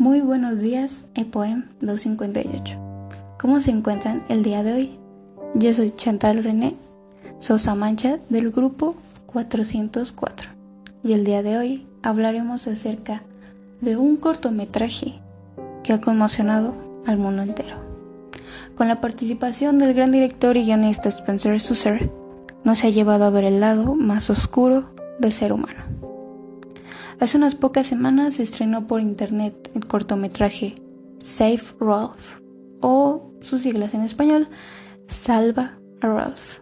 Muy buenos días, EPOEM 258. ¿Cómo se encuentran el día de hoy? Yo soy Chantal René Sosa Mancha del grupo 404 y el día de hoy hablaremos acerca de un cortometraje que ha conmocionado al mundo entero. Con la participación del gran director y guionista Spencer Susser, nos ha llevado a ver el lado más oscuro del ser humano. Hace unas pocas semanas se estrenó por internet el cortometraje Save Ralph o sus siglas en español Salva a Ralph,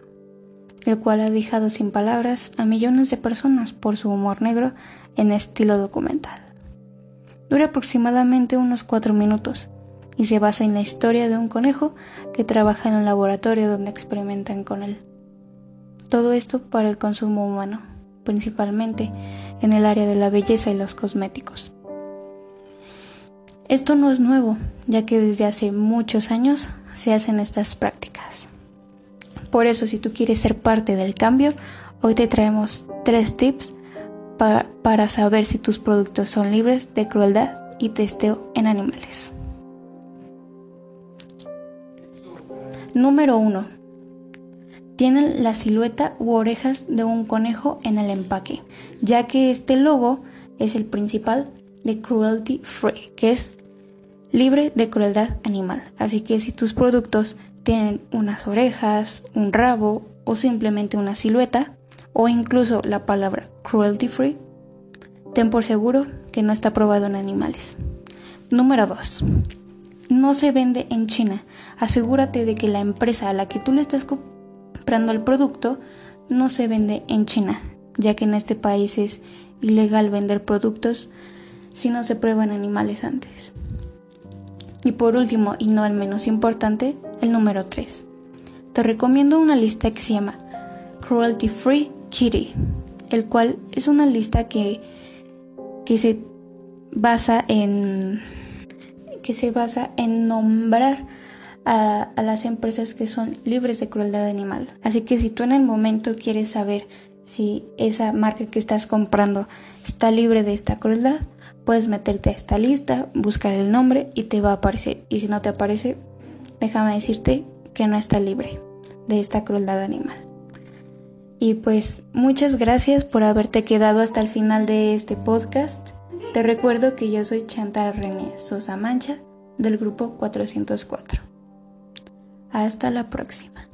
el cual ha dejado sin palabras a millones de personas por su humor negro en estilo documental. Dura aproximadamente unos cuatro minutos y se basa en la historia de un conejo que trabaja en un laboratorio donde experimentan con él. Todo esto para el consumo humano, principalmente en el área de la belleza y los cosméticos. Esto no es nuevo, ya que desde hace muchos años se hacen estas prácticas. Por eso, si tú quieres ser parte del cambio, hoy te traemos tres tips para, saber si tus productos son libres de crueldad y testeo en animales. Número 1. Tienen la silueta u orejas de un conejo en el empaque, ya que este logo es el principal de Cruelty Free, que es libre de crueldad animal. Así que si tus productos tienen unas orejas, un rabo o simplemente una silueta, o incluso la palabra cruelty free, ten por seguro que no está probado en animales. Número 2. No se vende en China. Asegúrate de que la empresa a la que tú le estás comprando el producto no se vende en China, ya que en este país es ilegal vender productos si no se prueban animales antes. Y por último, y no el menos importante, el número 3. Te recomiendo una lista que se llama Cruelty Free Kitty, el cual es una lista que, que se basa en que se basa en nombrar a, las empresas que son libres de crueldad animal. Así que si tú en el momento quieres saber si esa marca que estás comprando está libre de esta crueldad, puedes meterte a esta lista, buscar el nombre y te va a aparecer. Y si no te aparece, déjame decirte que no está libre de esta crueldad animal. Y pues muchas gracias por haberte quedado hasta el final de este podcast. Te recuerdo que yo soy Chantal René Sosa Mancha del grupo 404. Hasta la próxima.